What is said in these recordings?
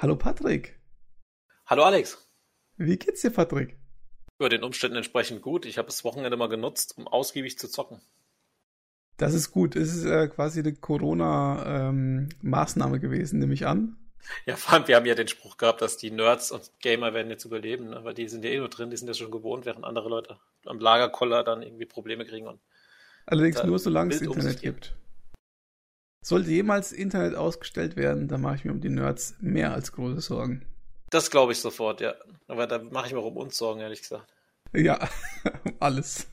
Hallo Patrick. Hallo Alex. Wie geht's dir, Patrick? Über den Umständen entsprechend gut. Ich habe das Wochenende mal genutzt, um ausgiebig zu zocken. Das ist gut. Es ist äh, quasi eine Corona-Maßnahme ähm, gewesen, nehme ich an. Ja, vor allem, wir haben ja den Spruch gehabt, dass die Nerds und Gamer werden jetzt überleben, ne? weil die sind ja eh nur drin, die sind ja schon gewohnt, während andere Leute am Lagerkoller dann irgendwie Probleme kriegen. Und Allerdings nur, solange es Internet gibt. Sollte jemals Internet ausgestellt werden, dann mache ich mir um die Nerds mehr als große Sorgen. Das glaube ich sofort, ja. Aber da mache ich mir auch um uns Sorgen, ehrlich gesagt. Ja, alles.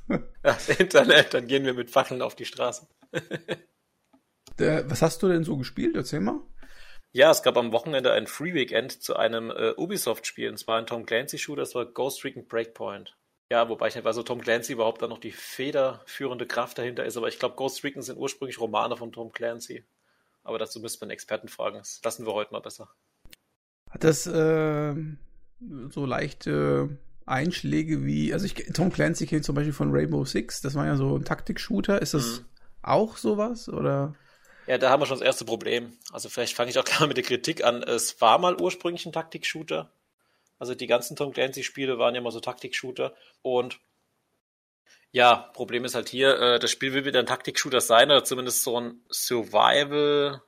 Das Internet, dann gehen wir mit Fackeln auf die Straße. Der, was hast du denn so gespielt? Erzähl mal. Ja, es gab am Wochenende ein Free Weekend zu einem äh, Ubisoft-Spiel. Und zwar ein Tom Clancy-Shooter, das war Ghost Recon Breakpoint. Ja, wobei ich nicht weiß, ob Tom Clancy überhaupt da noch die federführende Kraft dahinter ist. Aber ich glaube, Ghost Recon sind ursprünglich Romane von Tom Clancy. Aber dazu müsste man Experten fragen. Das lassen wir heute mal besser. Hat das äh, so leichte Einschläge wie, also ich, Tom Clancy kennt zum Beispiel von Rainbow Six, das war ja so ein Taktik-Shooter. Ist das mhm. auch sowas oder? Ja, da haben wir schon das erste Problem. Also vielleicht fange ich auch klar mit der Kritik an. Es war mal ursprünglich ein Taktik-Shooter. Also die ganzen Tom Clancy-Spiele waren ja immer so Taktik-Shooter. Und ja, Problem ist halt hier, äh, das Spiel will wieder ein Taktik-Shooter sein oder zumindest so ein Survival,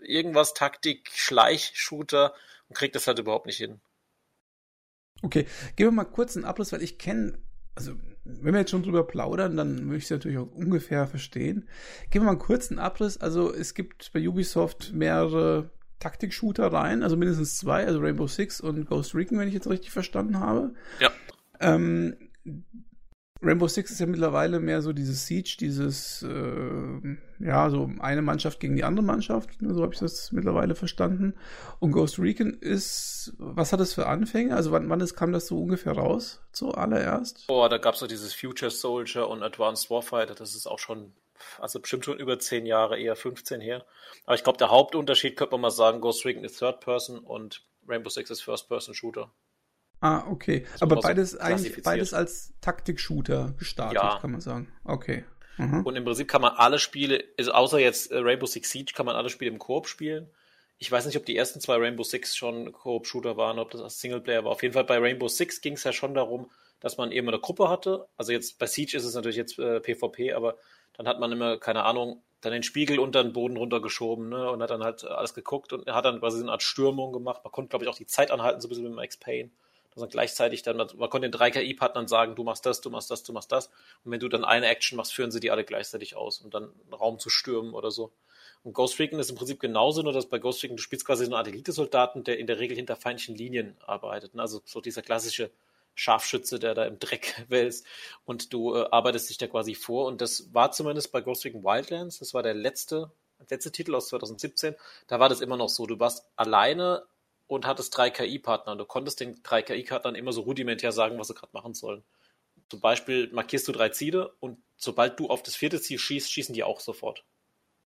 irgendwas Taktik-Schleich-Shooter und kriegt das halt überhaupt nicht hin. Okay, gehen wir mal kurz einen Abriss, weil ich kenne, also wenn wir jetzt schon drüber plaudern, dann möchte ich es natürlich auch ungefähr verstehen. Gehen wir mal einen kurzen Abriss. Also es gibt bei Ubisoft mehrere Taktik-Shooter rein, also mindestens zwei, also Rainbow Six und Ghost Recon, wenn ich jetzt richtig verstanden habe. Ja. Ähm, Rainbow Six ist ja mittlerweile mehr so dieses Siege, dieses, äh, ja, so eine Mannschaft gegen die andere Mannschaft, ne, so habe ich das mittlerweile verstanden. Und Ghost Recon ist, was hat das für Anfänge? Also wann, wann ist, kam das so ungefähr raus, zuallererst? Boah, da gab es so dieses Future Soldier und Advanced Warfighter, das ist auch schon, also bestimmt schon über zehn Jahre, eher 15 her. Aber ich glaube, der Hauptunterschied könnte man mal sagen, Ghost Recon ist Third Person und Rainbow Six ist First Person Shooter. Ah, okay. So Aber beides eigentlich beides als Taktik-Shooter gestartet, ja. kann man sagen. Okay. Mhm. Und im Prinzip kann man alle Spiele, also außer jetzt äh, Rainbow Six Siege, kann man alle Spiele im Koop spielen. Ich weiß nicht, ob die ersten zwei Rainbow Six schon Koop-Shooter waren, ob das als Singleplayer war. Auf jeden Fall bei Rainbow Six ging es ja schon darum, dass man eben eine Gruppe hatte. Also jetzt bei Siege ist es natürlich jetzt äh, PvP, aber dann hat man immer, keine Ahnung, dann den Spiegel unter den Boden runtergeschoben ne, und hat dann halt alles geguckt und hat dann quasi so eine Art Stürmung gemacht. Man konnte, glaube ich, auch die Zeit anhalten, so ein bisschen mit Max Payne also gleichzeitig dann, man konnte den drei KI-Partnern sagen, du machst das, du machst das, du machst das. Und wenn du dann eine Action machst, führen sie die alle gleichzeitig aus, um dann einen Raum zu stürmen oder so. Und Ghost Recon ist im Prinzip genauso, nur dass bei Ghost Recon du spielst quasi so eine Art Elite-Soldaten, der in der Regel hinter feindlichen Linien arbeitet. Ne? Also so dieser klassische Scharfschütze, der da im Dreck wälzt und du äh, arbeitest dich da quasi vor. Und das war zumindest bei Ghost Recon Wildlands, das war der letzte, letzte Titel aus 2017, da war das immer noch so. Du warst alleine und hattest drei KI-Partner. Du konntest den drei KI-Partnern immer so rudimentär sagen, was sie gerade machen sollen. Zum Beispiel markierst du drei Ziele und sobald du auf das vierte Ziel schießt, schießen die auch sofort.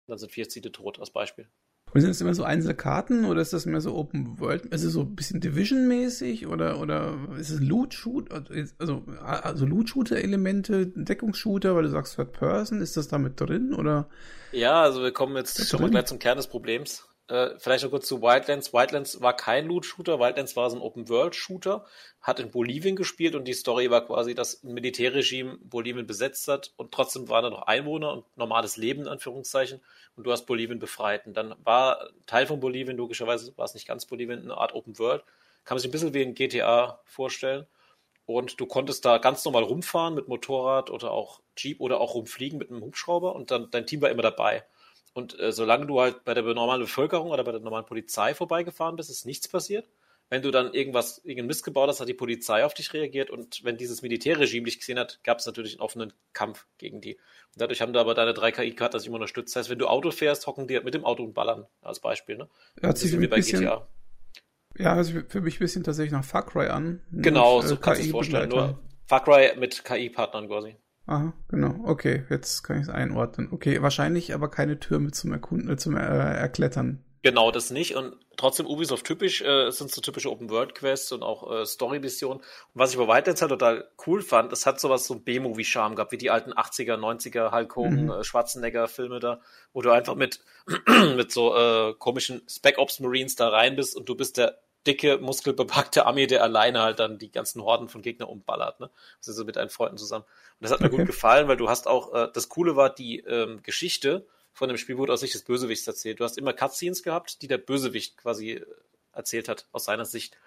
dann sind vier Ziele tot, als Beispiel. Und sind es immer so einzelne Karten oder ist das mehr so Open World? Ist es so ein bisschen Division-mäßig oder, oder ist es Loot-Shoot? Also, also Loot-Shooter-Elemente, Deckungsshooter, weil du sagst Third Person, ist das da mit drin oder? Ja, also wir kommen jetzt schon mal gleich zum Kern des Problems. Äh, vielleicht noch kurz zu Wildlands. Wildlands war kein Loot-Shooter, Wildlands war so ein Open-World-Shooter, hat in Bolivien gespielt und die Story war quasi, dass ein Militärregime Bolivien besetzt hat und trotzdem waren da noch Einwohner und normales Leben in Anführungszeichen und du hast Bolivien befreit. Und dann war Teil von Bolivien, logischerweise war es nicht ganz Bolivien, eine Art Open-World. Kann man sich ein bisschen wie ein GTA vorstellen. Und du konntest da ganz normal rumfahren mit Motorrad oder auch Jeep oder auch rumfliegen mit einem Hubschrauber und dann dein Team war immer dabei. Und äh, solange du halt bei der normalen Bevölkerung oder bei der normalen Polizei vorbeigefahren bist, ist nichts passiert. Wenn du dann irgendwas, irgendeinen Mist gebaut hast, hat die Polizei auf dich reagiert und wenn dieses Militärregime dich gesehen hat, gab es natürlich einen offenen Kampf gegen die. Und dadurch haben da aber deine drei KI-Karten sich immer unterstützt. Das heißt, wenn du Auto fährst, hocken die halt mit dem Auto und ballern, als Beispiel. Ne? Hört sich wie bei bisschen, GTA. Ja, also für mich ein bisschen tatsächlich nach Far Cry an. Genau, so äh, kannst du es vorstellen. Nur Far Cry mit KI-Partnern quasi. Aha, genau. Okay, jetzt kann ich es einordnen. Okay, wahrscheinlich aber keine Türme zum Erkunden, äh, zum äh, Erklettern. Genau, das nicht. Und trotzdem Ubisoft typisch äh, sind so typische Open-World-Quests und auch äh, Story-Missionen. Und was ich bei Wildlands halt total cool fand, es hat sowas so ein B-Movie-Charme gehabt, wie die alten 80er, 90er Hulk Hogan, mhm. äh, Schwarzenegger-Filme da, wo du einfach mit, mit so äh, komischen Spec-Ops-Marines da rein bist und du bist der dicke, muskelbepackte Armee, der alleine halt dann die ganzen Horden von Gegnern umballert, ne? Also so mit deinen Freunden zusammen. Und das hat mir okay. gut gefallen, weil du hast auch, äh, das Coole war die ähm, Geschichte, von dem Spiel wurde aus Sicht des Bösewichts erzählt. Du hast immer Cutscenes gehabt, die der Bösewicht quasi äh, erzählt hat, aus seiner Sicht.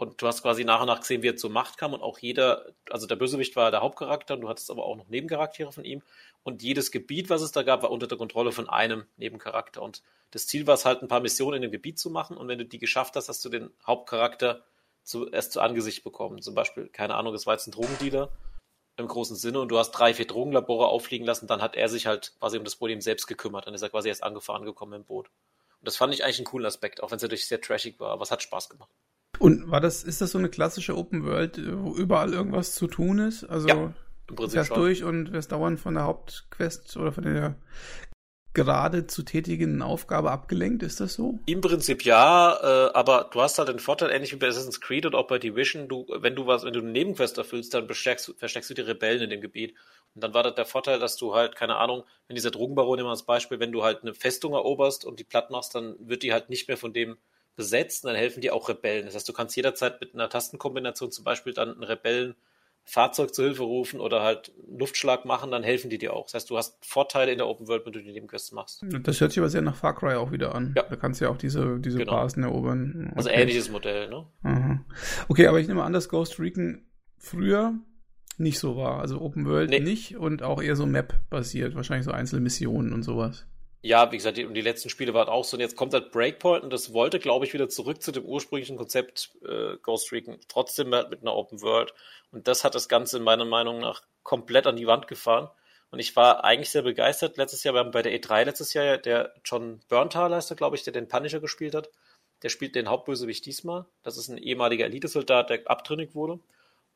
Und du hast quasi nach und nach gesehen, wie er zur Macht kam und auch jeder, also der Bösewicht war der Hauptcharakter und du hattest aber auch noch Nebencharaktere von ihm. Und jedes Gebiet, was es da gab, war unter der Kontrolle von einem Nebencharakter. Und das Ziel war es halt, ein paar Missionen in dem Gebiet zu machen. Und wenn du die geschafft hast, hast du den Hauptcharakter zuerst zu Angesicht bekommen. Zum Beispiel, keine Ahnung, es war jetzt ein Drogendealer im großen Sinne und du hast drei, vier Drogenlabore auffliegen lassen, dann hat er sich halt quasi um das Problem selbst gekümmert. Dann ist er quasi erst angefahren gekommen im Boot. Und das fand ich eigentlich einen coolen Aspekt, auch wenn es natürlich sehr trashig war, aber es hat Spaß gemacht. Und war das, ist das so eine klassische Open World, wo überall irgendwas zu tun ist? Also ja, im Prinzip fährst schon. durch und wirst dauernd von der Hauptquest oder von der gerade zu tätigen Aufgabe abgelenkt, ist das so? Im Prinzip ja, äh, aber du hast halt den Vorteil, ähnlich wie bei Assassin's Creed und auch bei Division, du, wenn du was, wenn du eine Nebenquest erfüllst, dann versteckst, versteckst du die Rebellen in dem Gebiet. Und dann war das der Vorteil, dass du halt, keine Ahnung, wenn dieser Drogenbaron immer als Beispiel, wenn du halt eine Festung eroberst und die platt machst, dann wird die halt nicht mehr von dem besetzt, und dann helfen dir auch Rebellen. Das heißt, du kannst jederzeit mit einer Tastenkombination zum Beispiel dann einen Rebellen Fahrzeug zur Hilfe rufen oder halt Luftschlag machen, dann helfen die dir auch. Das heißt, du hast Vorteile in der Open World, wenn du die Nebenquests machst. Das hört sich aber sehr nach Far Cry auch wieder an. Ja. Da kannst du ja auch diese, diese genau. Basen erobern. Also okay. Also ähnliches Modell, ne? Aha. Okay, aber ich nehme an, dass Ghost Recon früher nicht so war. Also Open World nee. nicht und auch eher so Map-basiert. Wahrscheinlich so einzelne Missionen und sowas. Ja, wie gesagt, die, und die letzten Spiele waren auch so. Und jetzt kommt halt Breakpoint und das wollte, glaube ich, wieder zurück zu dem ursprünglichen Konzept äh, Ghost Recon. Trotzdem halt mit einer Open World. Und das hat das Ganze meiner Meinung nach komplett an die Wand gefahren. Und ich war eigentlich sehr begeistert. Letztes Jahr, wir haben bei der E3 letztes Jahr, der John er, glaube ich, der den Punisher gespielt hat. Der spielt den Hauptbösewicht diesmal. Das ist ein ehemaliger Elitesoldat, der abtrünnig wurde.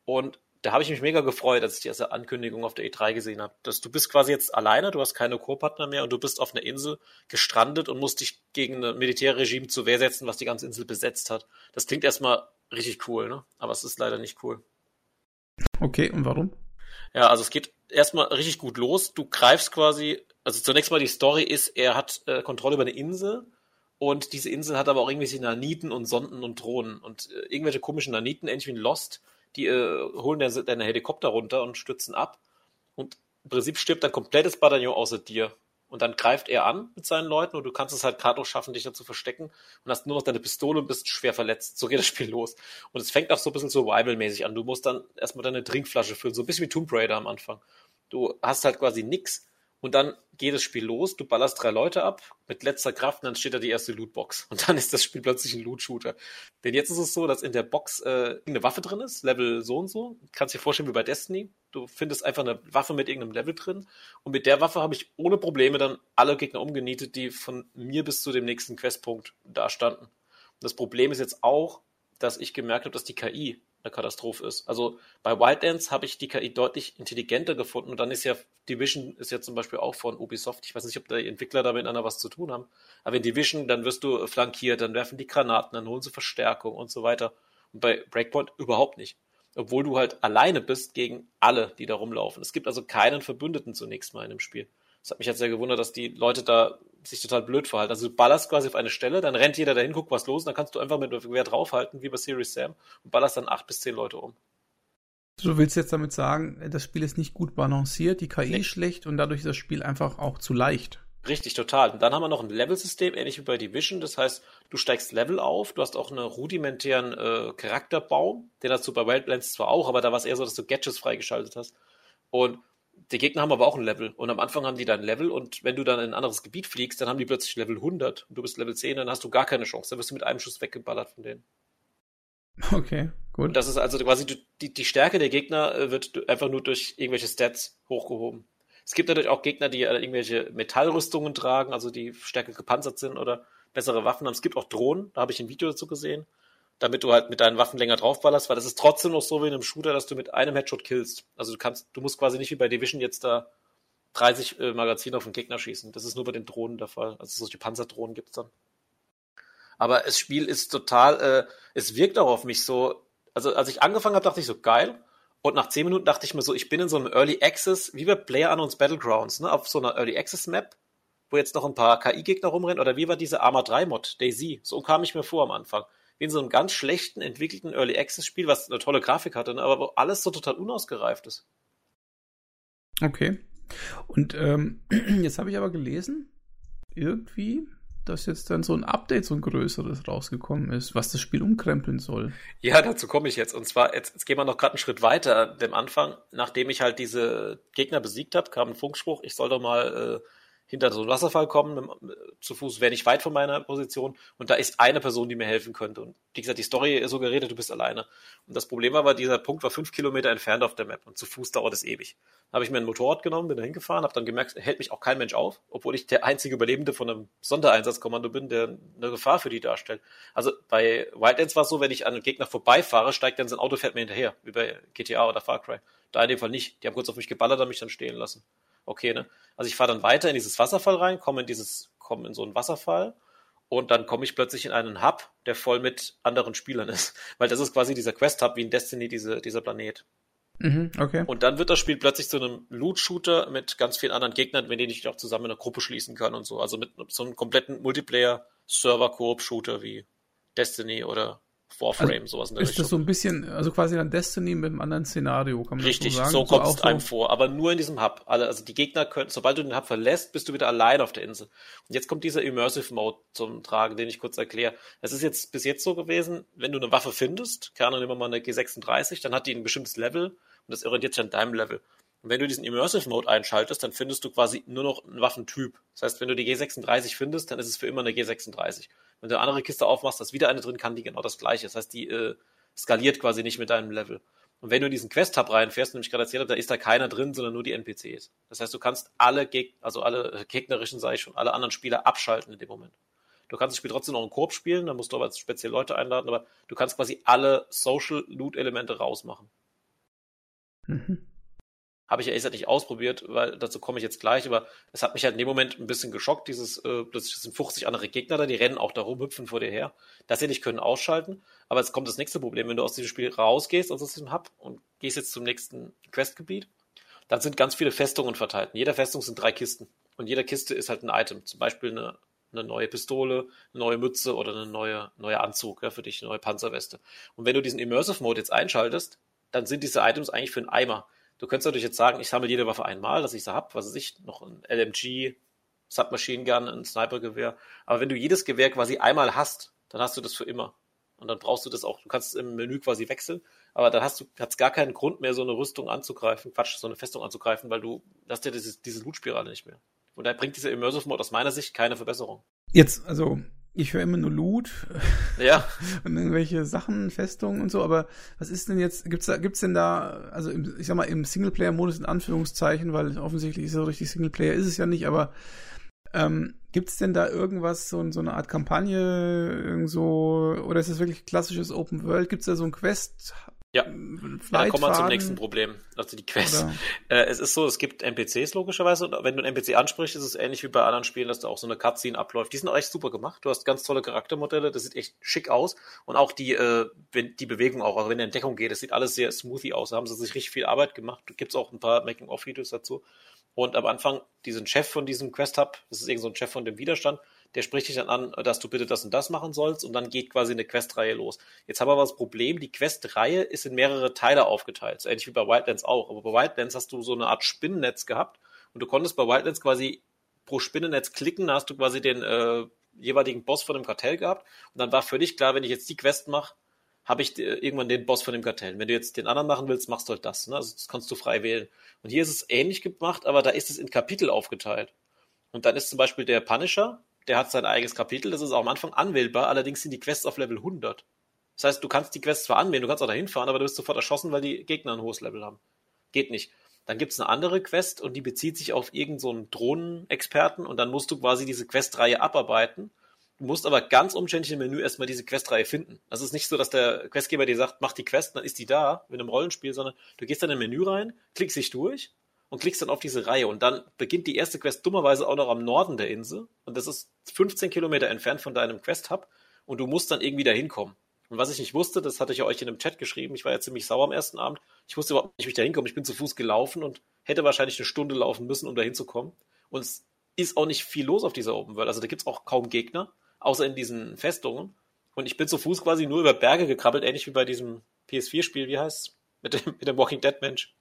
Und da habe ich mich mega gefreut, als ich die erste Ankündigung auf der E3 gesehen habe. Dass du bist quasi jetzt alleine, du hast keine Co-Partner mehr und du bist auf einer Insel gestrandet und musst dich gegen ein Militärregime zur Wehr setzen, was die ganze Insel besetzt hat. Das klingt erstmal richtig cool, ne? Aber es ist leider nicht cool. Okay, und warum? Ja, also es geht erstmal richtig gut los. Du greifst quasi, also zunächst mal die Story ist, er hat äh, Kontrolle über eine Insel und diese Insel hat aber auch irgendwelche Naniten und Sonden und Drohnen und äh, irgendwelche komischen Naniten, ähnlich wie in Lost, die äh, holen deine Helikopter runter und stützen ab und im Prinzip stirbt ein komplettes Bataillon außer dir. Und dann greift er an mit seinen Leuten und du kannst es halt gerade auch schaffen, dich da zu verstecken und hast nur noch deine Pistole und bist schwer verletzt. So geht das Spiel los. Und es fängt auch so ein bisschen Survival-mäßig an. Du musst dann erstmal deine Trinkflasche füllen, so ein bisschen wie Tomb Raider am Anfang. Du hast halt quasi nix und dann geht das Spiel los, du ballerst drei Leute ab mit letzter Kraft und dann steht da die erste Lootbox. Und dann ist das Spiel plötzlich ein Loot-Shooter. Denn jetzt ist es so, dass in der Box äh, eine Waffe drin ist, Level so und so. Kannst dir vorstellen wie bei Destiny. Du findest einfach eine Waffe mit irgendeinem Level drin. Und mit der Waffe habe ich ohne Probleme dann alle Gegner umgenietet, die von mir bis zu dem nächsten Questpunkt da standen. Und das Problem ist jetzt auch, dass ich gemerkt habe, dass die KI eine Katastrophe ist. Also bei Wildlands habe ich die KI deutlich intelligenter gefunden und dann ist ja Division ist ja zum Beispiel auch von Ubisoft. Ich weiß nicht, ob die Entwickler da miteinander was zu tun haben. Aber in Division, dann wirst du flankiert, dann werfen die Granaten, dann holen sie Verstärkung und so weiter. Und bei Breakpoint überhaupt nicht. Obwohl du halt alleine bist gegen alle, die da rumlaufen. Es gibt also keinen Verbündeten zunächst mal in dem Spiel. Das hat mich jetzt sehr gewundert, dass die Leute da sich total blöd verhalten. Also du ballerst quasi auf eine Stelle, dann rennt jeder dahin, guckt was los, und dann kannst du einfach mit Gewehr draufhalten, wie bei Serious Sam, und ballerst dann acht bis zehn Leute um. Du willst jetzt damit sagen, das Spiel ist nicht gut balanciert, die KI nee. schlecht und dadurch ist das Spiel einfach auch zu leicht. Richtig, total. Und dann haben wir noch ein Level-System, ähnlich wie bei Division. Das heißt, du steigst Level auf, du hast auch einen rudimentären äh, Charakterbaum, den hast du bei Wildlands zwar auch, aber da war es eher so, dass du Gadgets freigeschaltet hast. Und die Gegner haben aber auch ein Level. Und am Anfang haben die dann Level und wenn du dann in ein anderes Gebiet fliegst, dann haben die plötzlich Level 100 und du bist Level 10, dann hast du gar keine Chance. Dann wirst du mit einem Schuss weggeballert von denen. Okay, gut. Und das ist also quasi die, die Stärke der Gegner äh, wird einfach nur durch irgendwelche Stats hochgehoben. Es gibt natürlich auch Gegner, die äh, irgendwelche Metallrüstungen tragen, also die stärker gepanzert sind oder bessere Waffen haben. Es gibt auch Drohnen, da habe ich ein Video dazu gesehen damit du halt mit deinen Waffen länger draufballerst, weil das ist trotzdem noch so wie in einem Shooter, dass du mit einem Headshot killst. Also du kannst, du musst quasi nicht wie bei Division jetzt da 30 äh, Magazine auf den Gegner schießen. Das ist nur bei den Drohnen der Fall. Also solche Panzerdrohnen gibt's dann. Aber das Spiel ist total, äh, es wirkt auch auf mich so, also als ich angefangen habe, dachte ich so, geil. Und nach zehn Minuten dachte ich mir so, ich bin in so einem Early Access, wie bei Player Unknowns Battlegrounds, ne, auf so einer Early Access Map, wo jetzt noch ein paar KI-Gegner rumrennen, oder wie war diese Arma 3 Mod, Daisy? So kam ich mir vor am Anfang. Wie in so einem ganz schlechten, entwickelten Early Access Spiel, was eine tolle Grafik hatte, ne, aber wo alles so total unausgereift ist. Okay. Und ähm, jetzt habe ich aber gelesen, irgendwie, dass jetzt dann so ein Update, so ein größeres rausgekommen ist, was das Spiel umkrempeln soll. Ja, dazu komme ich jetzt. Und zwar, jetzt, jetzt gehen wir noch gerade einen Schritt weiter. Dem Anfang, nachdem ich halt diese Gegner besiegt habe, kam ein Funkspruch, ich soll doch mal äh, hinter so einen Wasserfall kommen, zu Fuß wäre nicht weit von meiner Position und da ist eine Person, die mir helfen könnte. Und wie gesagt, die Story suggeriert, du bist alleine. Und das Problem war, dieser Punkt war fünf Kilometer entfernt auf der Map und zu Fuß dauert es ewig. Da habe ich mir ein Motorrad genommen, bin da hingefahren, habe dann gemerkt, hält mich auch kein Mensch auf, obwohl ich der einzige Überlebende von einem Sondereinsatzkommando bin, der eine Gefahr für die darstellt. Also bei Wildlands war es so, wenn ich an einem Gegner vorbeifahre, steigt dann sein Auto, fährt mir hinterher, wie bei GTA oder Far Cry. Da in dem Fall nicht. Die haben kurz auf mich geballert und mich dann stehen lassen okay, ne? Also ich fahre dann weiter in dieses Wasserfall rein, komme in dieses, komme in so einen Wasserfall und dann komme ich plötzlich in einen Hub, der voll mit anderen Spielern ist. Weil das ist quasi dieser Quest-Hub wie in Destiny, diese, dieser Planet. Mhm, okay. Und dann wird das Spiel plötzlich zu einem Loot-Shooter mit ganz vielen anderen Gegnern, mit denen ich auch zusammen in einer Gruppe schließen kann und so. Also mit so einem kompletten Multiplayer-Server-Koop-Shooter wie Destiny oder Warframe, also sowas in der Ist Richtung. das so ein bisschen, also quasi dann Destiny mit einem anderen Szenario, kann man Richtig, so sagen? so kommt es einem so vor, aber nur in diesem Hub. Also die Gegner können, sobald du den Hub verlässt, bist du wieder allein auf der Insel. Und jetzt kommt dieser Immersive Mode zum Tragen, den ich kurz erkläre. Es ist jetzt bis jetzt so gewesen, wenn du eine Waffe findest, keine Ahnung, nehmen wir mal eine G36, dann hat die ein bestimmtes Level und das orientiert sich an deinem Level. Und wenn du diesen Immersive Mode einschaltest, dann findest du quasi nur noch einen Waffentyp. Das heißt, wenn du die G36 findest, dann ist es für immer eine G36. Wenn du eine andere Kiste aufmachst, da ist wieder eine drin, kann die genau das gleiche. Das heißt, die äh, skaliert quasi nicht mit deinem Level. Und wenn du in diesen Quest-Hub reinfährst, nämlich gerade erzählt habe, da ist da keiner drin, sondern nur die NPCs. Das heißt, du kannst alle Geg also alle äh, gegnerischen, sage ich schon, alle anderen Spieler abschalten in dem Moment. Du kannst das Spiel trotzdem noch in Koop spielen, da musst du aber speziell Leute einladen, aber du kannst quasi alle Social-Loot-Elemente rausmachen. Mhm. Habe ich ja ehrlich nicht ausprobiert, weil dazu komme ich jetzt gleich, aber es hat mich halt in dem Moment ein bisschen geschockt, dieses, äh, plötzlich sind 50 andere Gegner da, die rennen auch da rum, hüpfen vor dir her. Das sie nicht können ausschalten, aber jetzt kommt das nächste Problem, wenn du aus diesem Spiel rausgehst, aus diesem Hub und gehst jetzt zum nächsten Questgebiet, dann sind ganz viele Festungen verteilt. In jeder Festung sind drei Kisten und jeder Kiste ist halt ein Item, zum Beispiel eine, eine neue Pistole, eine neue Mütze oder eine neue, neue Anzug ja, für dich, eine neue Panzerweste. Und wenn du diesen Immersive Mode jetzt einschaltest, dann sind diese Items eigentlich für einen Eimer. Du könntest natürlich jetzt sagen, ich sammle jede Waffe einmal, dass ich sie habe, was weiß ich, noch ein LMG, Submachine Gun, ein Snipergewehr. Aber wenn du jedes Gewehr quasi einmal hast, dann hast du das für immer. Und dann brauchst du das auch, du kannst es im Menü quasi wechseln, aber dann hast du hat's gar keinen Grund mehr, so eine Rüstung anzugreifen, Quatsch, so eine Festung anzugreifen, weil du hast ja diese, diese Loot-Spirale nicht mehr. Und da bringt dieser Immersive Mode aus meiner Sicht keine Verbesserung. Jetzt, also ich höre immer nur Loot. Ja. und irgendwelche Sachen, Festungen und so, aber was ist denn jetzt, gibt's da, gibt's denn da, also im, ich sag mal, im Singleplayer-Modus in Anführungszeichen, weil offensichtlich ist so richtig Singleplayer ist es ja nicht, aber ähm, gibt's denn da irgendwas, so, so eine Art Kampagne, irgend so, oder ist es wirklich klassisches Open World? Gibt's da so ein Quest, ja, ja da kommen wir zum nächsten Problem. Also die Quests. Äh, es ist so, es gibt NPCs logischerweise und wenn du einen NPC ansprichst, ist es ähnlich wie bei anderen Spielen, dass da auch so eine Cutscene abläuft. Die sind auch echt super gemacht. Du hast ganz tolle Charaktermodelle, das sieht echt schick aus und auch die, äh, die Bewegung auch, also wenn der Entdeckung geht, das sieht alles sehr smoothie aus. Da haben sie sich richtig viel Arbeit gemacht. Gibt es auch ein paar Making-of-Videos dazu. Und am Anfang diesen Chef von diesem Quest-Hub, das ist irgend so ein Chef von dem Widerstand, der spricht dich dann an, dass du bitte das und das machen sollst und dann geht quasi eine Questreihe los. Jetzt haben wir aber das Problem, die Questreihe ist in mehrere Teile aufgeteilt, so ähnlich wie bei Wildlands auch. Aber bei Wildlands hast du so eine Art Spinnennetz gehabt und du konntest bei Wildlands quasi pro Spinnennetz klicken, da hast du quasi den äh, jeweiligen Boss von dem Kartell gehabt und dann war völlig klar, wenn ich jetzt die Quest mache, habe ich äh, irgendwann den Boss von dem Kartell. Wenn du jetzt den anderen machen willst, machst du halt das. Ne? Also das kannst du frei wählen. Und hier ist es ähnlich gemacht, aber da ist es in Kapitel aufgeteilt. Und dann ist zum Beispiel der Punisher, der hat sein eigenes Kapitel, das ist auch am Anfang anwählbar, allerdings sind die Quests auf Level 100. Das heißt, du kannst die Quests zwar anwählen, du kannst auch dahin fahren, aber du wirst sofort erschossen, weil die Gegner ein hohes Level haben. Geht nicht. Dann gibt's eine andere Quest und die bezieht sich auf irgendeinen so Drohnenexperten und dann musst du quasi diese Questreihe abarbeiten. Du musst aber ganz umständlich im Menü erstmal diese Questreihe finden. Es ist nicht so, dass der Questgeber dir sagt, mach die Quest, dann ist die da, in einem Rollenspiel, sondern du gehst dann im Menü rein, klickst dich durch und klickst dann auf diese Reihe. Und dann beginnt die erste Quest dummerweise auch noch am Norden der Insel. Und das ist 15 Kilometer entfernt von deinem Quest-Hub. und du musst dann irgendwie da hinkommen. Und was ich nicht wusste, das hatte ich ja euch in einem Chat geschrieben, ich war ja ziemlich sauer am ersten Abend, ich wusste überhaupt nicht, wie ich da hinkomme. Ich bin zu Fuß gelaufen und hätte wahrscheinlich eine Stunde laufen müssen, um da hinzukommen. Und es ist auch nicht viel los auf dieser Open World. Also da gibt es auch kaum Gegner, außer in diesen Festungen. Und ich bin zu Fuß quasi nur über Berge gekrabbelt, ähnlich wie bei diesem PS4-Spiel, wie heißt Mit dem, mit dem Walking Dead Mensch.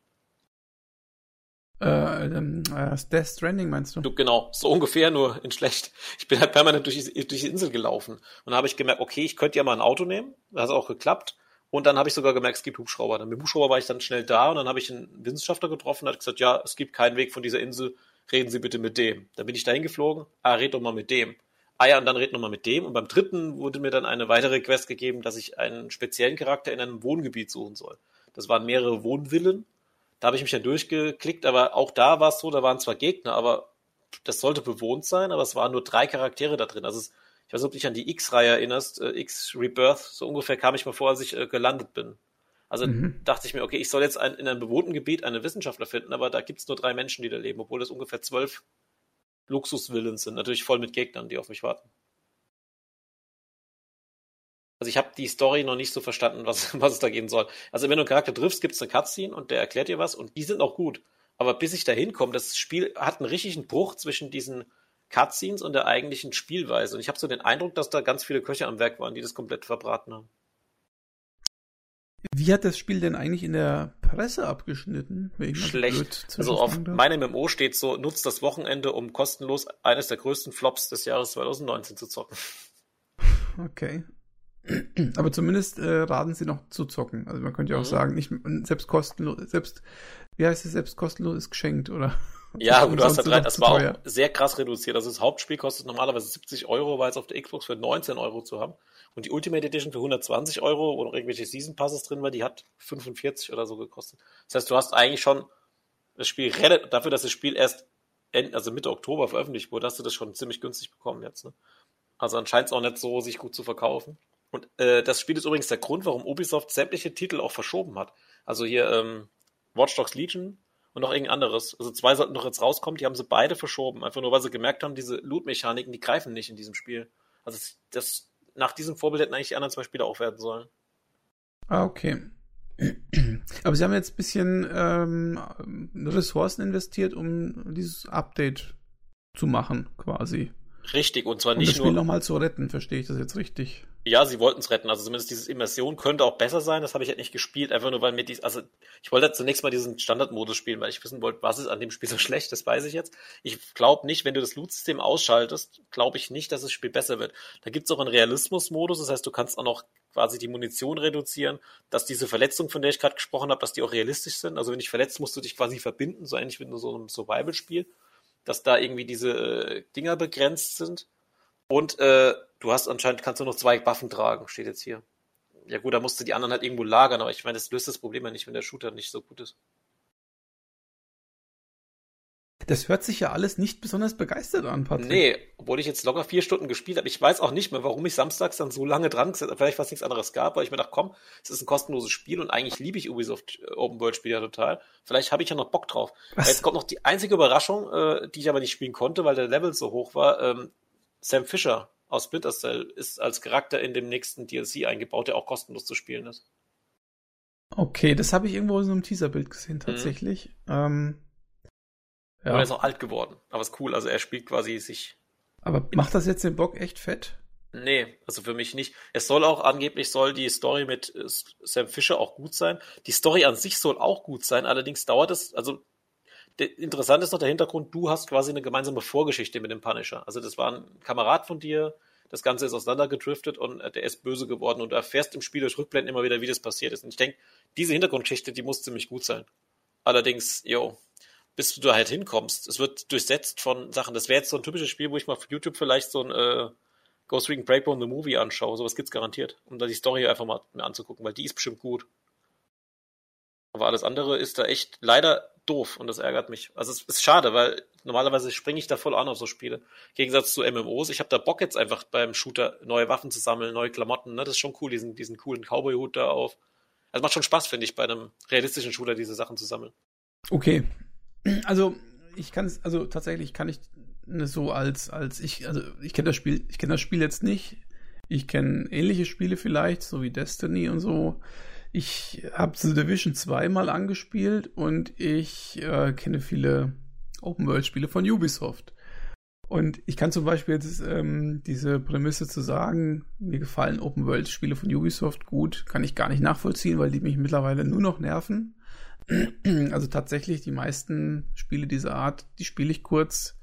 Äh, ähm, äh, Death Stranding meinst du? du? Genau, so ungefähr, nur in schlecht. Ich bin halt permanent durch die, durch die Insel gelaufen. Und dann habe ich gemerkt, okay, ich könnte ja mal ein Auto nehmen. Das hat auch geklappt. Und dann habe ich sogar gemerkt, es gibt Hubschrauber. Dann mit dem Hubschrauber war ich dann schnell da und dann habe ich einen Wissenschaftler getroffen und hat gesagt, ja, es gibt keinen Weg von dieser Insel, reden Sie bitte mit dem. Dann bin ich dahin geflogen, ah, red doch mal mit dem. Ah ja, und dann red noch mal mit dem. Und beim dritten wurde mir dann eine weitere Quest gegeben, dass ich einen speziellen Charakter in einem Wohngebiet suchen soll. Das waren mehrere Wohnvillen. Da habe ich mich dann durchgeklickt, aber auch da war es so, da waren zwar Gegner, aber das sollte bewohnt sein, aber es waren nur drei Charaktere da drin. Also es ich weiß nicht, ob du dich an die X-Reihe erinnerst, äh, X Rebirth, so ungefähr kam ich mir vor, als ich äh, gelandet bin. Also mhm. dachte ich mir, okay, ich soll jetzt ein, in einem bewohnten Gebiet einen Wissenschaftler finden, aber da gibt es nur drei Menschen, die da leben, obwohl es ungefähr zwölf Luxusvillen sind, natürlich voll mit Gegnern, die auf mich warten. Also ich habe die Story noch nicht so verstanden, was, was es da gehen soll. Also wenn du einen Charakter triffst, gibt es eine Cutscene und der erklärt dir was und die sind auch gut. Aber bis ich da hinkomme, das Spiel hat einen richtigen Bruch zwischen diesen Cutscenes und der eigentlichen Spielweise. Und ich habe so den Eindruck, dass da ganz viele Köche am Werk waren, die das komplett verbraten haben. Wie hat das Spiel denn eigentlich in der Presse abgeschnitten? Schlecht. Also auf meinem MMO steht so, nutzt das Wochenende, um kostenlos eines der größten Flops des Jahres 2019 zu zocken. Okay. Aber zumindest äh, raten sie noch zu zocken. Also man könnte ja auch mhm. sagen, nicht selbst kostenlos, selbst, wie heißt es, selbst kostenlos ist geschenkt, oder? Ja, gut, du hast ja drei, das war auch sehr krass reduziert. Also das Hauptspiel kostet normalerweise 70 Euro, weil es auf der Xbox für 19 Euro zu haben. Und die Ultimate Edition für 120 Euro, wo noch irgendwelche Season Passes drin war, die hat 45 oder so gekostet. Das heißt, du hast eigentlich schon das Spiel dafür, dass das Spiel erst Ende, also Mitte Oktober veröffentlicht wurde, hast du das schon ziemlich günstig bekommen jetzt. Ne? Also anscheinend es auch nicht so, sich gut zu verkaufen. Und äh, das Spiel ist übrigens der Grund, warum Ubisoft sämtliche Titel auch verschoben hat. Also hier ähm, Watch Dogs Legion und noch irgendein anderes. Also zwei sollten doch jetzt rauskommen, die haben sie beide verschoben, einfach nur weil sie gemerkt haben, diese Loot-Mechaniken, die greifen nicht in diesem Spiel. Also das, nach diesem Vorbild hätten eigentlich die anderen zwei Spiele auch werden sollen. Ah, okay. Aber sie haben jetzt ein bisschen ähm, Ressourcen investiert, um dieses Update zu machen, quasi. Richtig, und zwar um nicht das Spiel nur. nochmal zu retten, verstehe ich das jetzt richtig? Ja, sie wollten es retten. Also zumindest diese Immersion könnte auch besser sein. Das habe ich halt nicht gespielt, einfach nur weil mir dies, also ich wollte halt zunächst mal diesen Standardmodus spielen, weil ich wissen wollte, was ist an dem Spiel so schlecht, das weiß ich jetzt. Ich glaube nicht, wenn du das Loot-System ausschaltest, glaube ich nicht, dass das Spiel besser wird. Da gibt es auch einen Realismus-Modus, das heißt, du kannst auch noch quasi die Munition reduzieren, dass diese Verletzungen, von der ich gerade gesprochen habe, dass die auch realistisch sind. Also wenn dich verletzt, musst du dich quasi verbinden, so ähnlich wie in so einem Survival-Spiel, dass da irgendwie diese äh, Dinger begrenzt sind. Und äh, du hast anscheinend, kannst du noch zwei Waffen tragen, steht jetzt hier. Ja gut, da musst du die anderen halt irgendwo lagern, aber ich meine, das löst das Problem ja nicht, wenn der Shooter nicht so gut ist. Das hört sich ja alles nicht besonders begeistert an, Patrick. Nee, obwohl ich jetzt locker vier Stunden gespielt habe. Ich weiß auch nicht mehr, warum ich samstags dann so lange dran gesetzt habe. Vielleicht was nichts anderes gab, weil ich mir dachte, komm, es ist ein kostenloses Spiel und eigentlich liebe ich Ubisoft äh, Open World Spiele ja total. Vielleicht habe ich ja noch Bock drauf. Jetzt kommt noch die einzige Überraschung, äh, die ich aber nicht spielen konnte, weil der Level so hoch war. Ähm, Sam Fisher aus Splinter Cell ist als Charakter in dem nächsten DLC eingebaut, der auch kostenlos zu spielen ist. Okay, das habe ich irgendwo in so einem Teaserbild gesehen, mhm. tatsächlich. Mhm. Ähm, ja. Und er ist auch alt geworden, aber ist cool. Also er spielt quasi sich. Aber macht das jetzt den Bock echt fett? Nee, also für mich nicht. Es soll auch angeblich soll die Story mit äh, Sam Fisher auch gut sein. Die Story an sich soll auch gut sein, allerdings dauert es, also interessant ist noch der Hintergrund, du hast quasi eine gemeinsame Vorgeschichte mit dem Punisher. Also das war ein Kamerad von dir, das Ganze ist auseinandergedriftet und äh, der ist böse geworden und du erfährst im Spiel durch Rückblenden immer wieder, wie das passiert ist. Und ich denke, diese Hintergrundgeschichte, die muss ziemlich gut sein. Allerdings, jo, bis du da halt hinkommst, es wird durchsetzt von Sachen. Das wäre jetzt so ein typisches Spiel, wo ich mal auf YouTube vielleicht so ein äh, Ghost Recon Breakbone the Movie anschaue. Sowas gibt's garantiert, um da die Story einfach mal anzugucken, weil die ist bestimmt gut. Aber alles andere ist da echt leider doof und das ärgert mich. Also es ist schade, weil normalerweise springe ich da voll an auf so Spiele. Im Gegensatz zu MMOs. Ich habe da Bock jetzt einfach beim Shooter neue Waffen zu sammeln, neue Klamotten. Ne? Das ist schon cool, diesen, diesen coolen Cowboy-Hut da auf. Also macht schon Spaß, finde ich, bei einem realistischen Shooter diese Sachen zu sammeln. Okay. Also ich kann es, also tatsächlich kann ich so als, als ich, also ich kenne das Spiel, ich kenne das Spiel jetzt nicht. Ich kenne ähnliche Spiele vielleicht, so wie Destiny und so. Ich habe The Division 2 mal angespielt und ich äh, kenne viele Open-World-Spiele von Ubisoft. Und ich kann zum Beispiel jetzt ähm, diese Prämisse zu sagen, mir gefallen Open-World-Spiele von Ubisoft gut, kann ich gar nicht nachvollziehen, weil die mich mittlerweile nur noch nerven. Also tatsächlich die meisten Spiele dieser Art, die spiele ich kurz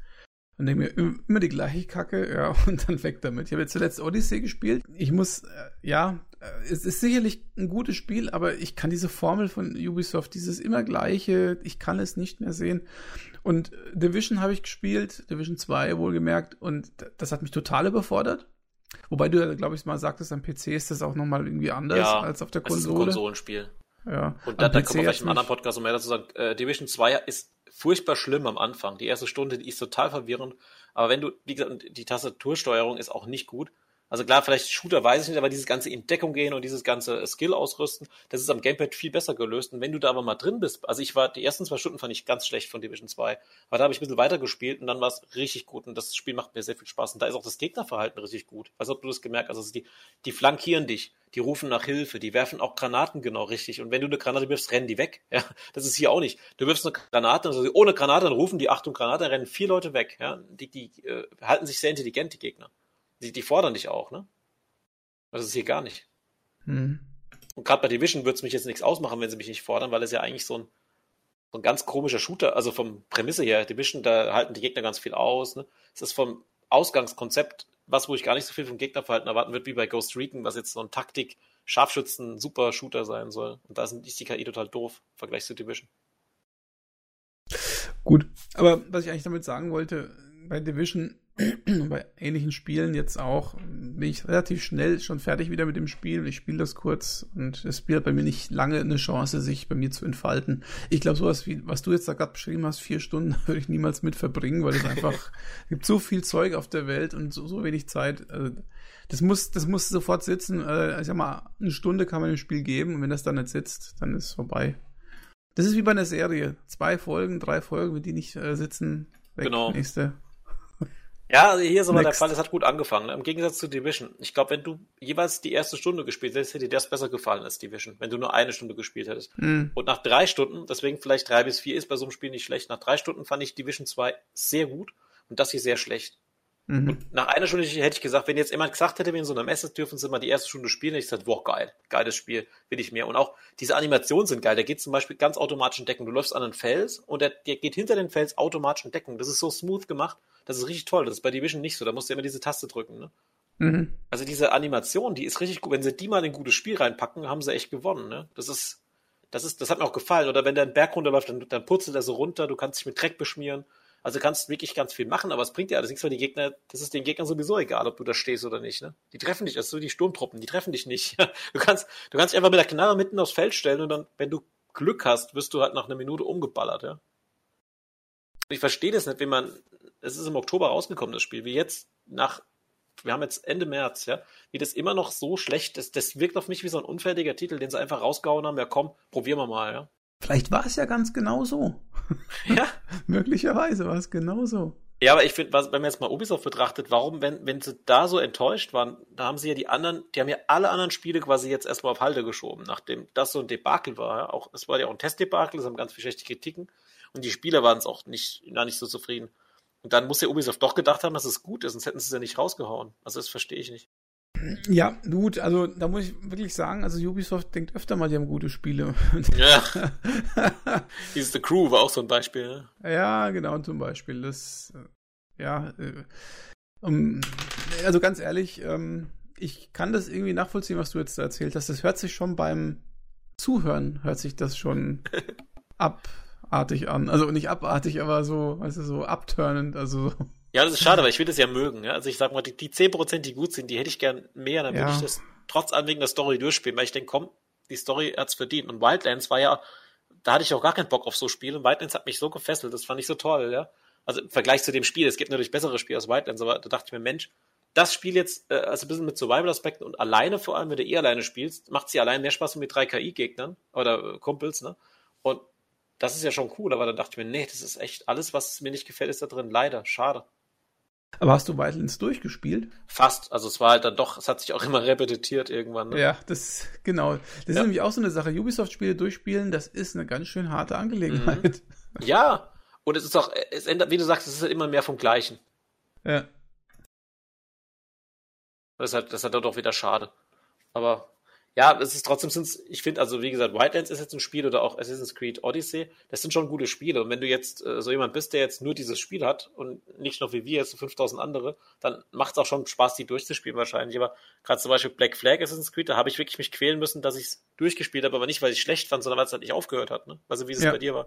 und denke mir immer die gleiche Kacke, ja, und dann weg damit. Ich habe jetzt zuletzt Odyssey gespielt. Ich muss, äh, ja, äh, es ist sicherlich ein gutes Spiel, aber ich kann diese Formel von Ubisoft, dieses immer gleiche, ich kann es nicht mehr sehen. Und Division habe ich gespielt, Division 2 wohlgemerkt, und das hat mich total überfordert. Wobei du, glaube ich, mal sagtest, am PC ist das auch nochmal irgendwie anders ja, als auf der Konsole. Es ist ein Konsolenspiel. Ja. Und da, da kommen wir vielleicht im anderen Podcast um mehr dazu sagen. Äh, Division 2 ist furchtbar schlimm am Anfang. Die erste Stunde, die ist total verwirrend. Aber wenn du, wie gesagt, die Tastatursteuerung ist auch nicht gut. Also klar, vielleicht Shooter weiß ich nicht, aber dieses ganze in Deckung gehen und dieses ganze Skill ausrüsten, das ist am Gamepad viel besser gelöst. Und wenn du da aber mal drin bist, also ich war, die ersten zwei Stunden fand ich ganz schlecht von Division 2, aber da habe ich ein bisschen weiter gespielt und dann war es richtig gut und das Spiel macht mir sehr viel Spaß. Und da ist auch das Gegnerverhalten richtig gut. Weiß ob du das gemerkt hast, also die, die flankieren dich, die rufen nach Hilfe, die werfen auch Granaten genau richtig. Und wenn du eine Granate wirfst, rennen die weg. Ja, das ist hier auch nicht. Du wirfst eine Granate, also ohne Granate, dann rufen die Achtung Granate, rennen vier Leute weg. Ja, die, die äh, halten sich sehr intelligent, die Gegner. Die, die fordern dich auch, ne? Das ist hier gar nicht. Hm. Und gerade bei Division würde es mich jetzt nichts ausmachen, wenn sie mich nicht fordern, weil es ja eigentlich so ein, so ein ganz komischer Shooter, also vom Prämisse her, Division, da halten die Gegner ganz viel aus. Ne? Es ist vom Ausgangskonzept was, wo ich gar nicht so viel vom Gegnerverhalten erwarten wird, wie bei Ghost Recon, was jetzt so ein Taktik, Scharfschützen, super Shooter sein soll. Und da ist die KI total doof im Vergleich zu Division. Gut, aber was ich eigentlich damit sagen wollte, bei Division bei ähnlichen Spielen jetzt auch bin ich relativ schnell schon fertig wieder mit dem Spiel. Ich spiele das kurz und es spielt bei mir nicht lange eine Chance, sich bei mir zu entfalten. Ich glaube, sowas wie, was du jetzt da gerade beschrieben hast, vier Stunden würde ich niemals mit verbringen, weil es einfach gibt so viel Zeug auf der Welt und so, so wenig Zeit. Also, das muss, das muss sofort sitzen. Also, ich sag mal, eine Stunde kann man dem Spiel geben und wenn das dann nicht sitzt, dann ist es vorbei. Das ist wie bei einer Serie. Zwei Folgen, drei Folgen, wenn die nicht äh, sitzen, weg, genau. nächste. Ja, also hier ist aber Next. der Fall, es hat gut angefangen. Ne? Im Gegensatz zu Division. Ich glaube, wenn du jeweils die erste Stunde gespielt hättest, hätte dir das besser gefallen als Division, wenn du nur eine Stunde gespielt hättest. Mhm. Und nach drei Stunden, deswegen vielleicht drei bis vier ist bei so einem Spiel nicht schlecht, nach drei Stunden fand ich Division 2 sehr gut und das hier sehr schlecht. Mhm. Und nach einer Stunde hätte ich gesagt, wenn jetzt jemand gesagt hätte, wir in so einer Messe dürfen sie mal die erste Stunde spielen, hätte ich gesagt, boah, geil, geiles Spiel, will ich mehr. Und auch diese Animationen sind geil. Der geht zum Beispiel ganz automatisch in Deckung. Du läufst an einen Fels und der, der geht hinter den Fels automatisch in Deckung. Das ist so smooth gemacht. Das ist richtig toll. Das ist bei Division nicht so. Da musst du immer diese Taste drücken. Ne? Mhm. Also diese Animation, die ist richtig gut. Wenn sie die mal in ein gutes Spiel reinpacken, haben sie echt gewonnen. Ne? Das ist, das ist, das hat mir auch gefallen. Oder wenn der einen Berg runterläuft, dann, dann purzelt er so runter. Du kannst dich mit Dreck beschmieren. Also du kannst wirklich ganz viel machen, aber es bringt dir alles nichts, weil die Gegner, das ist den Gegnern sowieso egal, ob du da stehst oder nicht. Ne? Die treffen dich, also die Sturmtruppen, die treffen dich nicht. du kannst, du kannst dich einfach mit der Knarre mitten aufs Feld stellen und dann, wenn du Glück hast, wirst du halt nach einer Minute umgeballert. Ja? Ich verstehe das nicht, wenn man es ist im Oktober rausgekommen, das Spiel, wie jetzt nach, wir haben jetzt Ende März, ja, wie das immer noch so schlecht ist. Das wirkt auf mich wie so ein unfertiger Titel, den sie einfach rausgehauen haben, ja komm, probieren wir mal, ja. Vielleicht war es ja ganz genau so. Ja. Möglicherweise war es genau so. Ja, aber ich finde, wenn man jetzt mal Ubisoft betrachtet, warum, wenn, wenn sie da so enttäuscht waren, da haben sie ja die anderen, die haben ja alle anderen Spiele quasi jetzt erstmal auf Halde geschoben, nachdem das so ein Debakel war. Ja? Auch, es war ja auch ein Testdebakel, es haben ganz viele schlechte Kritiken und die Spieler waren es auch nicht, gar nicht so zufrieden. Und dann muss ja Ubisoft doch gedacht haben, dass es gut ist, sonst hätten sie es ja nicht rausgehauen. Also das verstehe ich nicht. Ja, gut, also da muss ich wirklich sagen, also Ubisoft denkt öfter mal, die haben gute Spiele. Ja. Dieses The Crew war auch so ein Beispiel. Ne? Ja, genau, zum Beispiel. Das, äh, ja, äh, um, also ganz ehrlich, ähm, ich kann das irgendwie nachvollziehen, was du jetzt erzählt hast. Das hört sich schon beim Zuhören, hört sich das schon ab abartig an. Also nicht abartig, aber so, weißt du, so abturnend, also Ja, das ist schade, weil ich will das ja mögen. Ja? Also ich sag mal, die, die 10%, die gut sind, die hätte ich gern mehr, dann ja. würde ich das trotz Anwegen der Story durchspielen, weil ich denke, komm, die Story hat's verdient. Und Wildlands war ja, da hatte ich auch gar keinen Bock auf so Spiele. Und Wildlands hat mich so gefesselt, das fand ich so toll, ja. Also im Vergleich zu dem Spiel, es gibt natürlich bessere Spiele als Wildlands, aber da dachte ich mir, Mensch, das Spiel jetzt, äh, also ein bisschen mit Survival-Aspekten und alleine vor allem, wenn du eh alleine spielst, macht sie allein mehr Spaß mit drei KI-Gegnern oder äh, Kumpels, ne? Und das ist ja schon cool, aber dann dachte ich mir, nee, das ist echt alles, was mir nicht gefällt, ist da drin. Leider, schade. Aber hast du Wildlands durchgespielt? Fast. Also es war halt dann doch, es hat sich auch immer repetitiert irgendwann. Ne? Ja, das genau. Das ja. ist nämlich auch so eine Sache. Ubisoft-Spiele durchspielen, das ist eine ganz schön harte Angelegenheit. Mhm. Ja. Und es ist auch, es ändert, wie du sagst, es ist halt immer mehr vom Gleichen. Ja. Das ist halt, das ist halt doch wieder schade. Aber ja, es ist trotzdem, sind's, ich finde, also wie gesagt, Wildlands ist jetzt ein Spiel oder auch Assassin's Creed Odyssey, das sind schon gute Spiele. Und wenn du jetzt äh, so jemand bist, der jetzt nur dieses Spiel hat und nicht noch wie wir jetzt so 5000 andere, dann macht es auch schon Spaß, die durchzuspielen wahrscheinlich. Aber gerade zum Beispiel Black Flag Assassin's Creed, da habe ich wirklich mich quälen müssen, dass ich es durchgespielt habe, aber nicht, weil ich schlecht fand, sondern weil es halt nicht aufgehört hat. Ne? Also wie es ja. bei dir war.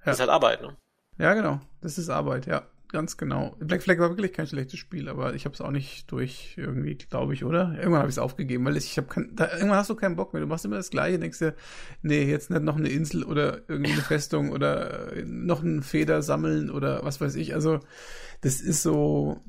Ja. Das ist halt Arbeit, ne? Ja, genau. Das ist Arbeit, ja ganz genau. Black Flag war wirklich kein schlechtes Spiel, aber ich habe es auch nicht durch irgendwie, glaube ich, oder? Irgendwann habe ich es aufgegeben, weil ich, habe irgendwann hast du keinen Bock mehr. Du machst immer das Gleiche, denkst dir, nee, jetzt nicht noch eine Insel oder irgendwie eine Festung oder noch einen Feder sammeln oder was weiß ich. Also das ist so,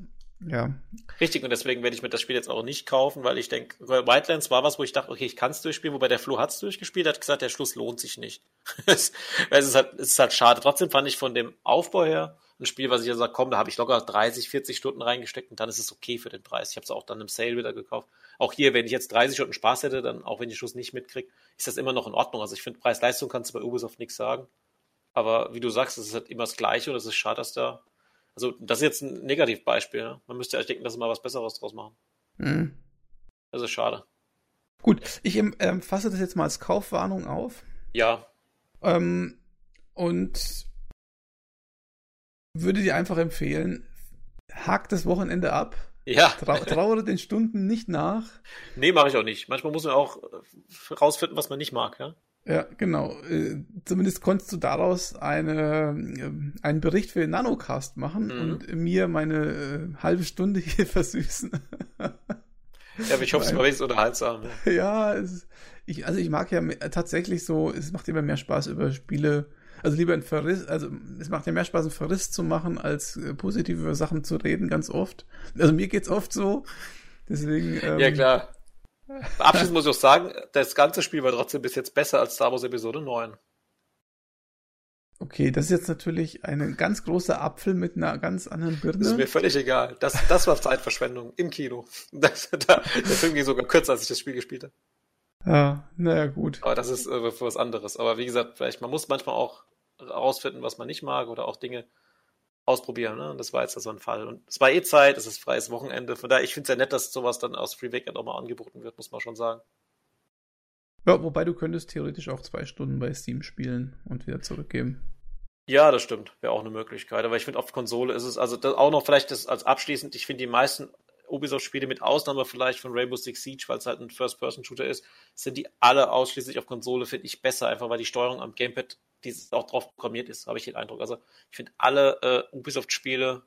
ja. Richtig, und deswegen werde ich mir das Spiel jetzt auch nicht kaufen, weil ich denke, Wildlands war was, wo ich dachte, okay, ich kann es durchspielen, wobei der Flo hat es durchgespielt, hat gesagt, der Schluss lohnt sich nicht. es, ist halt, es ist halt schade. Trotzdem fand ich von dem Aufbau her ein Spiel, was ich ja sage, komm, da habe ich locker 30, 40 Stunden reingesteckt und dann ist es okay für den Preis. Ich habe es auch dann im Sale wieder gekauft. Auch hier, wenn ich jetzt 30 Stunden Spaß hätte, dann auch wenn ich Schluss nicht mitkriege, ist das immer noch in Ordnung. Also ich finde, Preis-Leistung kannst du bei Ubisoft nichts sagen. Aber wie du sagst, es ist halt immer das Gleiche und es ist schade, dass da also, das ist jetzt ein Negativbeispiel. Ne? Man müsste eigentlich denken, dass sie mal was Besseres draus machen. Mhm. Das ist schade. Gut, ich ähm, fasse das jetzt mal als Kaufwarnung auf. Ja. Ähm, und würde dir einfach empfehlen, hakt das Wochenende ab. Ja. Trau trauere den Stunden nicht nach. Nee, mache ich auch nicht. Manchmal muss man auch rausfinden, was man nicht mag, ja. Ja, genau. Äh, zumindest konntest du daraus eine, äh, einen Bericht für den Nanocast machen mhm. und mir meine äh, halbe Stunde hier versüßen. ja, aber ich hoffe, es war wenigstens unterhaltsam. Ja, ja es, ich, also ich mag ja tatsächlich so, es macht immer mehr Spaß über Spiele, also lieber ein Verriss, also es macht ja mehr Spaß, einen Verriss zu machen, als äh, positiv über Sachen zu reden, ganz oft. Also mir geht's oft so. Deswegen. Ähm, ja, klar. Abschließend muss ich auch sagen, das ganze Spiel war trotzdem bis jetzt besser als Star Wars Episode 9. Okay, das ist jetzt natürlich ein ganz großer Apfel mit einer ganz anderen Birne. Das ist mir völlig egal. Das, das war Zeitverschwendung im Kino. Das, da, der Film ging sogar kürzer, als ich das Spiel gespielt habe. Ja, naja, gut. Aber das ist äh, für was anderes. Aber wie gesagt, vielleicht, man muss manchmal auch herausfinden, was man nicht mag oder auch Dinge ausprobieren. Ne? Und das war jetzt so ein Fall. Und es war eh Zeit, es ist freies Wochenende. Von daher, ich finde es ja nett, dass sowas dann aus Free Weekend auch mal angeboten wird, muss man schon sagen. Ja, wobei du könntest theoretisch auch zwei Stunden bei Steam spielen und wieder zurückgeben. Ja, das stimmt. Wäre auch eine Möglichkeit. Aber ich finde, auf Konsole ist es, also auch noch vielleicht das als abschließend, ich finde die meisten Ubisoft-Spiele mit Ausnahme vielleicht von Rainbow Six Siege, weil es halt ein First-Person-Shooter ist, sind die alle ausschließlich auf Konsole, finde ich besser, einfach weil die Steuerung am Gamepad die auch drauf programmiert ist, habe ich den Eindruck. Also ich finde alle äh, Ubisoft-Spiele,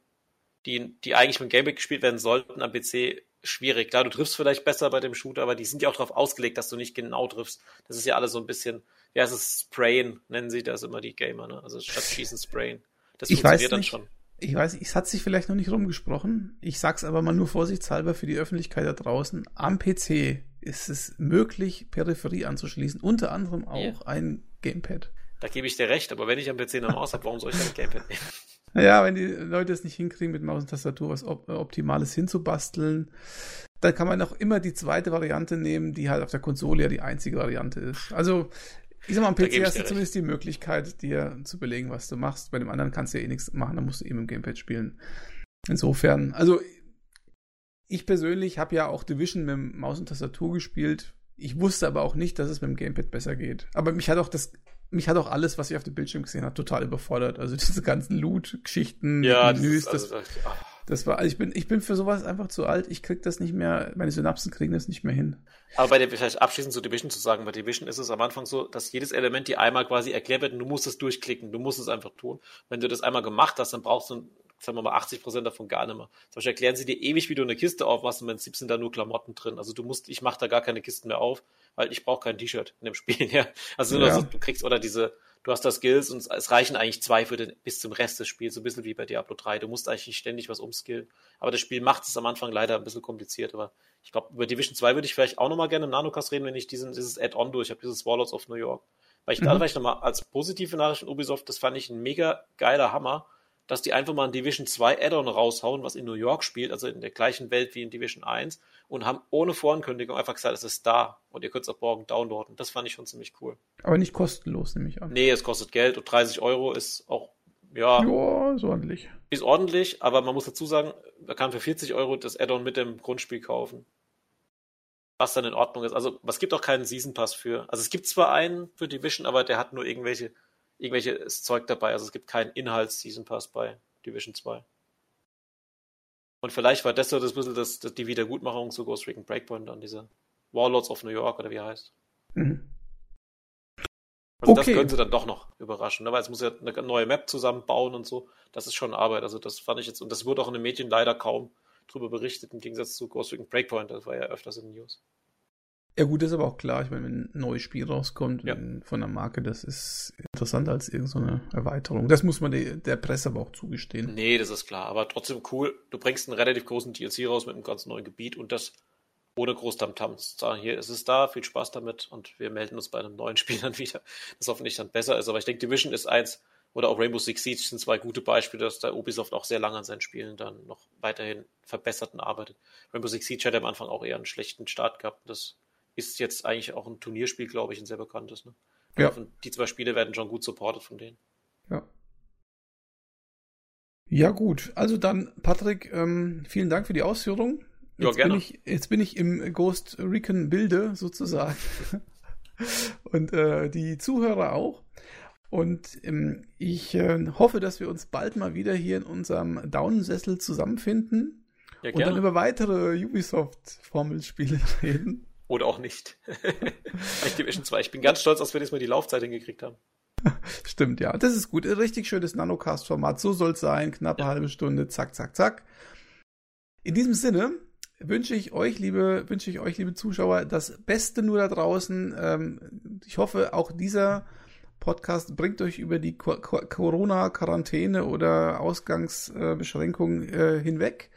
die, die eigentlich mit Gamepad gespielt werden sollten, am PC schwierig. Klar, du triffst vielleicht besser bei dem Shooter, aber die sind ja auch darauf ausgelegt, dass du nicht genau triffst. Das ist ja alles so ein bisschen, ja, es ist Sprayen, nennen sie das immer die Gamer, ne? Also statt Schießen Sprayen. Das ich funktioniert dann schon ich weiß, es hat sich vielleicht noch nicht rumgesprochen. Ich sag's aber mal nur vorsichtshalber für die Öffentlichkeit da draußen. Am PC ist es möglich, Peripherie anzuschließen, unter anderem auch yeah. ein Gamepad. Da gebe ich dir recht, aber wenn ich am PC eine Maus habe, warum soll ich dann ein Gamepad nehmen? Naja, wenn die Leute es nicht hinkriegen, mit Maus und Tastatur was Op Optimales hinzubasteln, dann kann man auch immer die zweite Variante nehmen, die halt auf der Konsole ja die einzige Variante ist. Also ich sag mal, am PC hast du zumindest die Möglichkeit, dir zu belegen, was du machst. Bei dem anderen kannst du ja eh nichts machen, dann musst du eben im Gamepad spielen. Insofern, also ich persönlich habe ja auch Division mit Maus und Tastatur gespielt. Ich wusste aber auch nicht, dass es mit dem Gamepad besser geht. Aber mich hat auch das, mich hat auch alles, was ich auf dem Bildschirm gesehen habe, total überfordert. Also diese ganzen Loot-Geschichten, ja, Menüs, das, ist, also, das, das, das war, also ich bin, ich bin für sowas einfach zu alt. Ich krieg das nicht mehr, meine Synapsen kriegen das nicht mehr hin. Aber bei der, vielleicht abschließend zu Division zu sagen, bei Division ist es am Anfang so, dass jedes Element dir einmal quasi erklärt wird und du musst es durchklicken, du musst es einfach tun. Wenn du das einmal gemacht hast, dann brauchst du, sagen wir mal, 80 Prozent davon gar nicht mehr. Zum Beispiel erklären sie dir ewig, wie du eine Kiste aufmachst und im Prinzip sind da nur Klamotten drin. Also du musst, ich mache da gar keine Kisten mehr auf, weil ich brauche kein T-Shirt in dem Spiel, ja. Also, ja. also du kriegst, oder diese, du hast da Skills und es reichen eigentlich zwei für den, bis zum Rest des Spiels, so ein bisschen wie bei Diablo 3. Du musst eigentlich nicht ständig was umskillen. Aber das Spiel macht es am Anfang leider ein bisschen kompliziert. Aber ich glaube, über Division 2 würde ich vielleicht auch nochmal gerne im Nanocast reden, wenn ich diesen, dieses Add-on durch habe, dieses Warlords of New York. Weil ich mhm. da vielleicht nochmal als positive Nachricht von Ubisoft, das fand ich ein mega geiler Hammer, dass die einfach mal ein Division 2 Add-on raushauen, was in New York spielt, also in der gleichen Welt wie in Division 1 und haben ohne Vorankündigung einfach gesagt, es ist da und ihr könnt es ab morgen downloaden. Das fand ich schon ziemlich cool. Aber nicht kostenlos, nehme ich an. Nee, es kostet Geld und 30 Euro ist auch, ja. Ja, ist ordentlich. Ist ordentlich, aber man muss dazu sagen, man kann für 40 Euro das Add-on mit dem Grundspiel kaufen. Was dann in Ordnung ist. Also, es gibt auch keinen Season Pass für. Also, es gibt zwar einen für Division, aber der hat nur irgendwelche, irgendwelches Zeug dabei. Also, es gibt keinen Inhalts-Season Pass bei Division 2. Und vielleicht war das so das bisschen das, das die Wiedergutmachung zu Ghost Recon Breakpoint an diese Warlords of New York oder wie er heißt. Mhm. Also okay. das könnte dann doch noch überraschen, ne? weil es muss ja eine neue Map zusammenbauen und so. Das ist schon Arbeit. Also das fand ich jetzt, und das wurde auch in den Medien leider kaum drüber berichtet, im Gegensatz zu Ghost Recon Breakpoint, das war ja öfters in den News. Ja gut, das ist aber auch klar. Ich meine, wenn ein neues Spiel rauskommt ja. von der Marke, das ist interessanter als irgendeine Erweiterung. Das muss man der Presse aber auch zugestehen. Nee, das ist klar. Aber trotzdem cool. Du bringst einen relativ großen DLC raus mit einem ganz neuen Gebiet und das ohne groß Tamtam. Hier ist es da, viel Spaß damit und wir melden uns bei einem neuen Spiel dann wieder, das hoffentlich dann besser ist. Aber ich denke, Division ist eins oder auch Rainbow Six Siege sind zwei gute Beispiele, dass da Ubisoft auch sehr lange an seinen Spielen dann noch weiterhin verbessert und arbeitet. Rainbow Six Siege hat am Anfang auch eher einen schlechten Start gehabt. Das ist jetzt eigentlich auch ein Turnierspiel, glaube ich, ein sehr bekanntes. Ne? Ja. Die zwei Spiele werden schon gut supported von denen. Ja. Ja, gut. Also dann, Patrick, ähm, vielen Dank für die Ausführung. Jetzt ja, gerne. Bin ich, jetzt bin ich im Ghost Recon Bilde sozusagen. Und äh, die Zuhörer auch. Und ähm, ich äh, hoffe, dass wir uns bald mal wieder hier in unserem Daunensessel zusammenfinden ja, und dann über weitere Ubisoft-Formelspiele reden. Oder auch nicht. Vielleicht Division 2. Ich bin ganz stolz, dass wir diesmal die Laufzeit hingekriegt haben. Stimmt, ja. Das ist gut. Richtig schönes Nanocast-Format. So soll es sein. Knappe ja. halbe Stunde. Zack, zack, zack. In diesem Sinne wünsche ich euch, liebe, wünsche ich euch, liebe Zuschauer, das Beste nur da draußen. Ähm, ich hoffe, auch dieser Podcast bringt euch über die Corona-Quarantäne oder Ausgangsbeschränkungen äh, hinweg.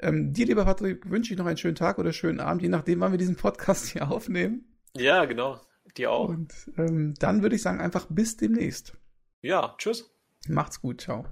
Ähm, dir, lieber Patrick, wünsche ich noch einen schönen Tag oder schönen Abend, je nachdem, wann wir diesen Podcast hier aufnehmen. Ja, genau. Dir auch. Und ähm, dann würde ich sagen, einfach bis demnächst. Ja, tschüss. Macht's gut, ciao.